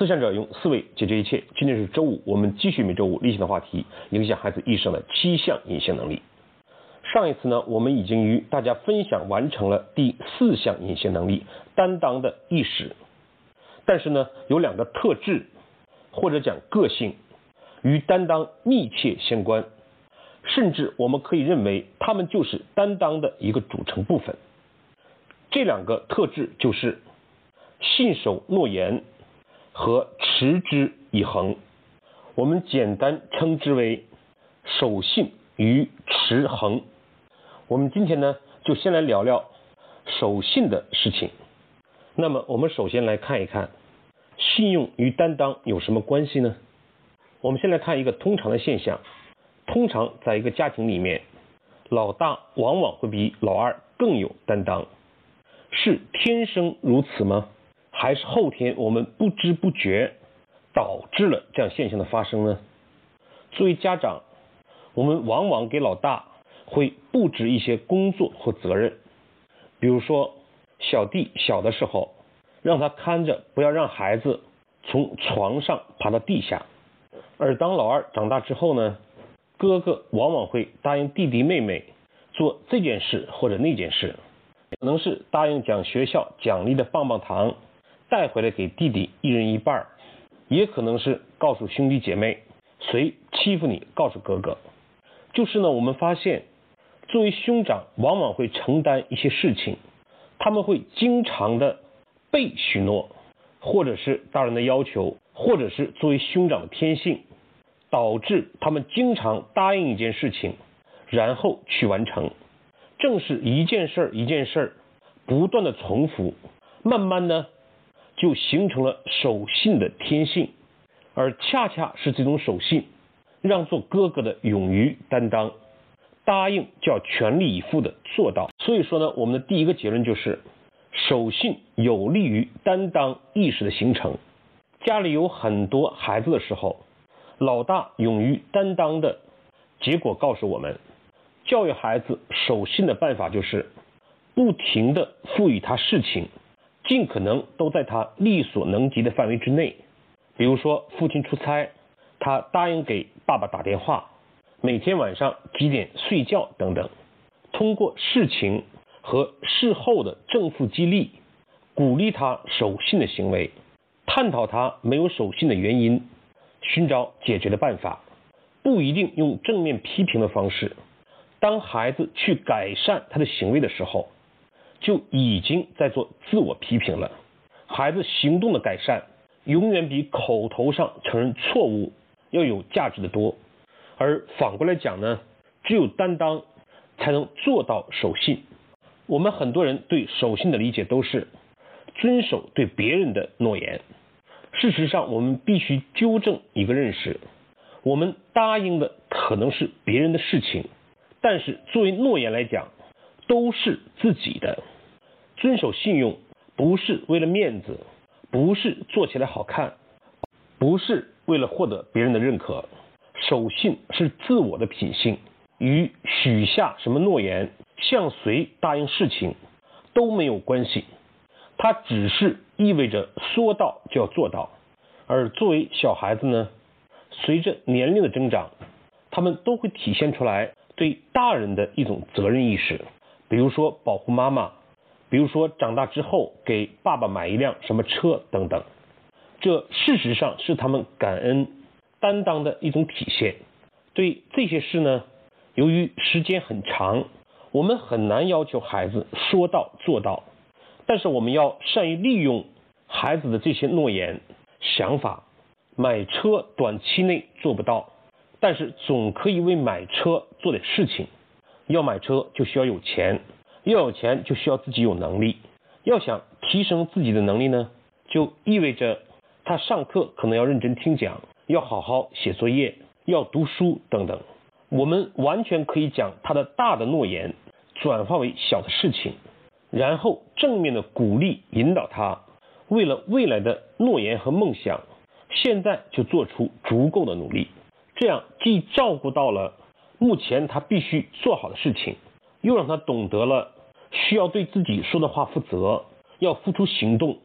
思想者用思维解决一切。今天是周五，我们继续每周五例行的话题：影响孩子一生的七项隐性能力。上一次呢，我们已经与大家分享完成了第四项隐性能力——担当的意识。但是呢，有两个特质，或者讲个性，与担当密切相关，甚至我们可以认为，他们就是担当的一个组成部分。这两个特质就是信守诺言和持之以恒。我们简单称之为守信与持恒。我们今天呢，就先来聊聊守信的事情。那么，我们首先来看一看信用与担当有什么关系呢？我们先来看一个通常的现象：通常在一个家庭里面，老大往往会比老二更有担当。是天生如此吗？还是后天我们不知不觉导致了这样现象的发生呢？作为家长，我们往往给老大会布置一些工作和责任，比如说小弟小的时候，让他看着不要让孩子从床上爬到地下；而当老二长大之后呢，哥哥往往会答应弟弟妹妹做这件事或者那件事。可能是答应讲学校奖励的棒棒糖带回来给弟弟一人一半也可能是告诉兄弟姐妹谁欺负你告诉哥哥。就是呢，我们发现作为兄长往往会承担一些事情，他们会经常的被许诺，或者是大人的要求，或者是作为兄长的天性，导致他们经常答应一件事情，然后去完成。正是一件事儿一件事儿不断的重复，慢慢呢就形成了守信的天性，而恰恰是这种守信，让做哥哥的勇于担当，答应就要全力以赴的做到。所以说呢，我们的第一个结论就是，守信有利于担当意识的形成。家里有很多孩子的时候，老大勇于担当的结果告诉我们。教育孩子守信的办法就是不停的赋予他事情，尽可能都在他力所能及的范围之内。比如说，父亲出差，他答应给爸爸打电话，每天晚上几点睡觉等等。通过事情和事后的正负激励，鼓励他守信的行为，探讨他没有守信的原因，寻找解决的办法。不一定用正面批评的方式。当孩子去改善他的行为的时候，就已经在做自我批评了。孩子行动的改善，永远比口头上承认错误要有价值的多。而反过来讲呢，只有担当，才能做到守信。我们很多人对守信的理解都是遵守对别人的诺言。事实上，我们必须纠正一个认识：我们答应的可能是别人的事情。但是作为诺言来讲，都是自己的。遵守信用不是为了面子，不是做起来好看，不是为了获得别人的认可。守信是自我的品性，与许下什么诺言、向谁答应事情都没有关系。它只是意味着说到就要做到。而作为小孩子呢，随着年龄的增长，他们都会体现出来。对大人的一种责任意识，比如说保护妈妈，比如说长大之后给爸爸买一辆什么车等等，这事实上是他们感恩担当的一种体现。对这些事呢，由于时间很长，我们很难要求孩子说到做到，但是我们要善于利用孩子的这些诺言、想法。买车短期内做不到。但是总可以为买车做点事情。要买车就需要有钱，要有钱就需要自己有能力。要想提升自己的能力呢，就意味着他上课可能要认真听讲，要好好写作业，要读书等等。我们完全可以将他的大的诺言转化为小的事情，然后正面的鼓励引导他，为了未来的诺言和梦想，现在就做出足够的努力。这样既照顾到了目前他必须做好的事情，又让他懂得了需要对自己说的话负责，要付出行动，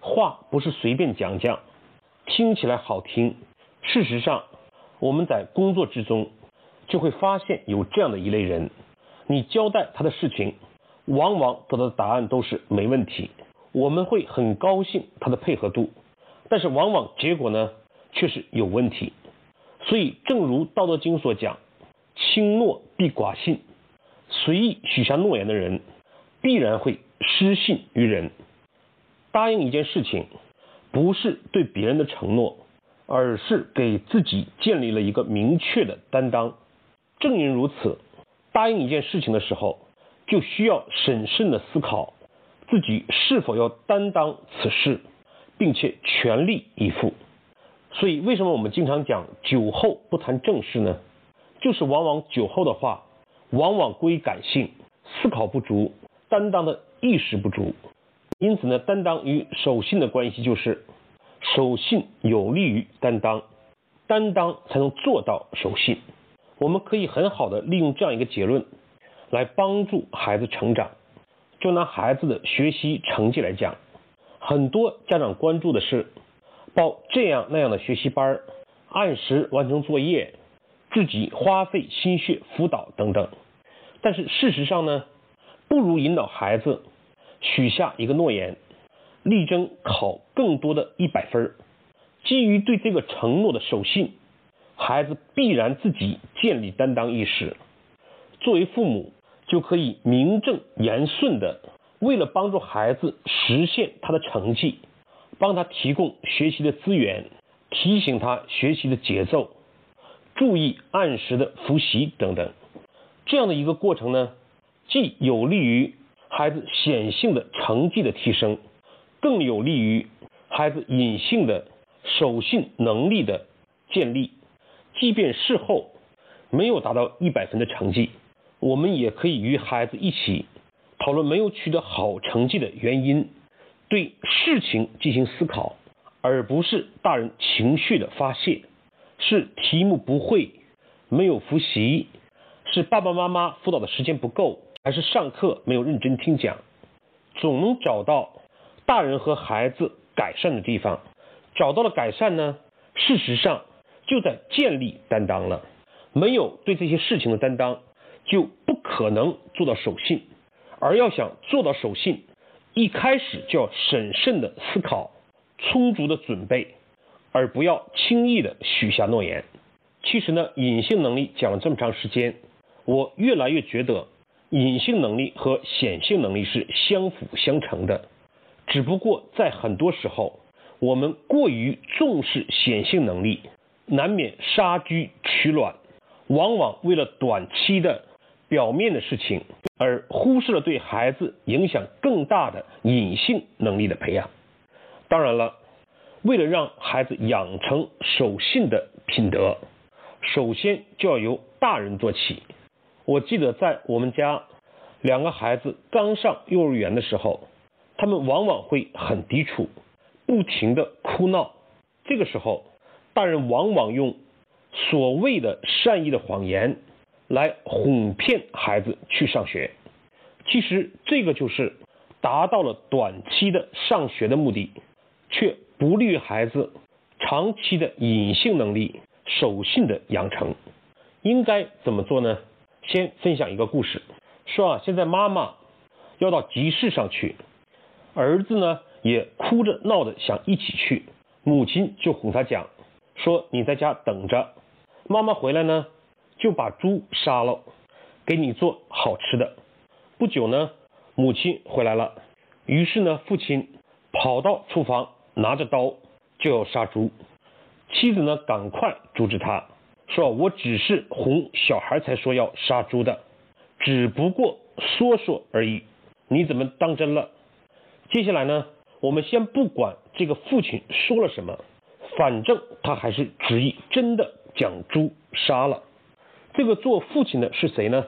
话不是随便讲讲，听起来好听，事实上我们在工作之中就会发现有这样的一类人，你交代他的事情，往往得到的答案都是没问题，我们会很高兴他的配合度，但是往往结果呢却是有问题。所以正如《道德经》所讲，轻诺必寡信，随意许下诺言的人，必然会失信于人。答应一件事情，不是对别人的承诺，而是给自己建立了一个明确的担当。正因如此，答应一件事情的时候，就需要审慎的思考自己是否要担当此事，并且全力以赴。所以，为什么我们经常讲酒后不谈正事呢？就是往往酒后的话，往往归感性，思考不足，担当的意识不足。因此呢，担当与守信的关系就是，守信有利于担当，担当才能做到守信。我们可以很好的利用这样一个结论，来帮助孩子成长。就拿孩子的学习成绩来讲，很多家长关注的是报这样那样的学习班，按时完成作业，自己花费心血辅导等等。但是事实上呢，不如引导孩子。许下一个诺言，力争考更多的一百分基于对这个承诺的守信，孩子必然自己建立担当意识。作为父母，就可以名正言顺的，为了帮助孩子实现他的成绩，帮他提供学习的资源，提醒他学习的节奏，注意按时的复习等等。这样的一个过程呢，既有利于。孩子显性的成绩的提升，更有利于孩子隐性的守信能力的建立。即便事后没有达到一百分的成绩，我们也可以与孩子一起讨论没有取得好成绩的原因，对事情进行思考，而不是大人情绪的发泄。是题目不会，没有复习，是爸爸妈妈辅导的时间不够。还是上课没有认真听讲，总能找到大人和孩子改善的地方。找到了改善呢，事实上就在建立担当了。没有对这些事情的担当，就不可能做到守信。而要想做到守信，一开始就要审慎的思考，充足的准备，而不要轻易的许下诺言。其实呢，隐性能力讲了这么长时间，我越来越觉得。隐性能力和显性能力是相辅相成的，只不过在很多时候，我们过于重视显性能力，难免杀鸡取卵，往往为了短期的表面的事情，而忽视了对孩子影响更大的隐性能力的培养。当然了，为了让孩子养成守信的品德，首先就要由大人做起。我记得在我们家，两个孩子刚上幼儿园的时候，他们往往会很抵触，不停的哭闹。这个时候，大人往往用所谓的善意的谎言来哄骗孩子去上学。其实这个就是达到了短期的上学的目的，却不利于孩子长期的隐性能力、守信的养成。应该怎么做呢？先分享一个故事，说啊，现在妈妈要到集市上去，儿子呢也哭着闹着想一起去，母亲就哄他讲，说你在家等着，妈妈回来呢就把猪杀了，给你做好吃的。不久呢，母亲回来了，于是呢，父亲跑到厨房拿着刀就要杀猪，妻子呢赶快阻止他。说我只是哄小孩才说要杀猪的，只不过说说而已，你怎么当真了？接下来呢，我们先不管这个父亲说了什么，反正他还是执意真的将猪杀了。这个做父亲的是谁呢？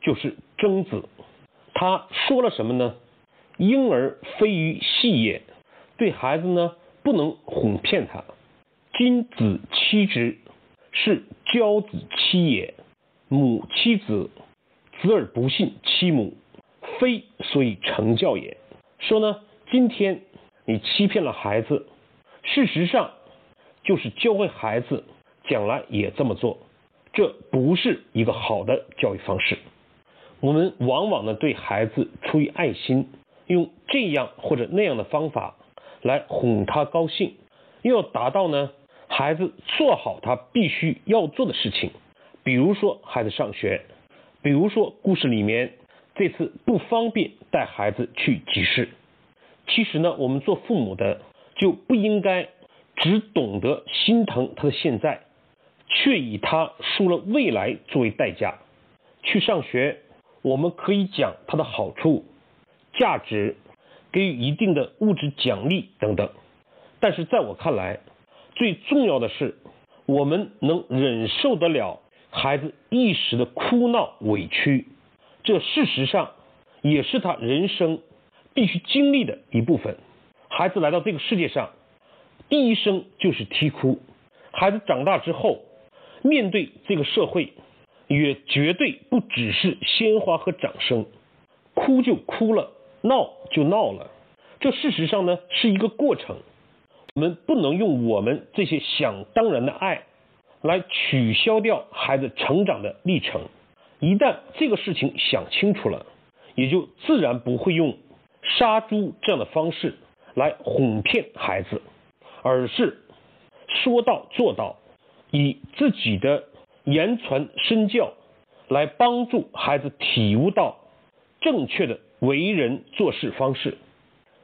就是曾子。他说了什么呢？婴儿非鱼戏也，对孩子呢不能哄骗他。君子妻之。是教子妻也，母妻子，子而不信其母，非所以成教也。说呢，今天你欺骗了孩子，事实上就是教会孩子将来也这么做，这不是一个好的教育方式。我们往往呢对孩子出于爱心，用这样或者那样的方法来哄他高兴，又要达到呢孩子做好他必须要做的事情。比如说孩子上学，比如说故事里面这次不方便带孩子去集市。其实呢，我们做父母的就不应该只懂得心疼他的现在，却以他输了未来作为代价去上学。我们可以讲他的好处、价值，给予一定的物质奖励等等。但是在我看来，最重要的是我们能忍受得了孩子一时的哭闹委屈，这事实上也是他人生。必须经历的一部分。孩子来到这个世界上，第一声就是啼哭。孩子长大之后，面对这个社会，也绝对不只是鲜花和掌声，哭就哭了，闹就闹了。这事实上呢是一个过程。我们不能用我们这些想当然的爱，来取消掉孩子成长的历程。一旦这个事情想清楚了，也就自然不会用。杀猪这样的方式来哄骗孩子，而是说到做到，以自己的言传身教来帮助孩子体悟到正确的为人做事方式。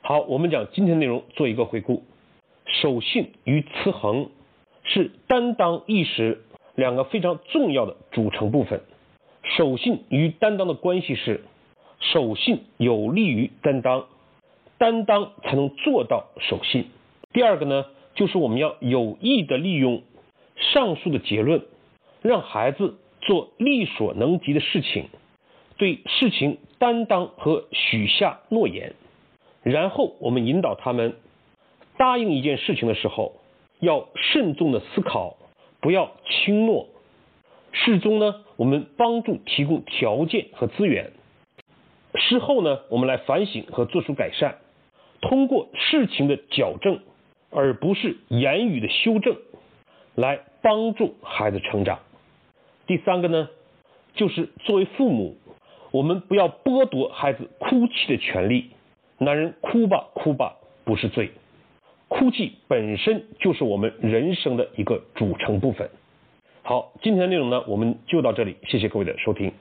好，我们讲今天内容做一个回顾。守信与持恒是担当意识两个非常重要的组成部分。守信与担当的关系是。守信有利于担当，担当才能做到守信。第二个呢，就是我们要有意的利用上述的结论，让孩子做力所能及的事情，对事情担当和许下诺言。然后我们引导他们答应一件事情的时候，要慎重的思考，不要轻诺。事中呢，我们帮助提供条件和资源。事后呢，我们来反省和做出改善，通过事情的矫正，而不是言语的修正，来帮助孩子成长。第三个呢，就是作为父母，我们不要剥夺孩子哭泣的权利。男人哭吧哭吧不是罪，哭泣本身就是我们人生的一个组成部分。好，今天的内容呢，我们就到这里，谢谢各位的收听。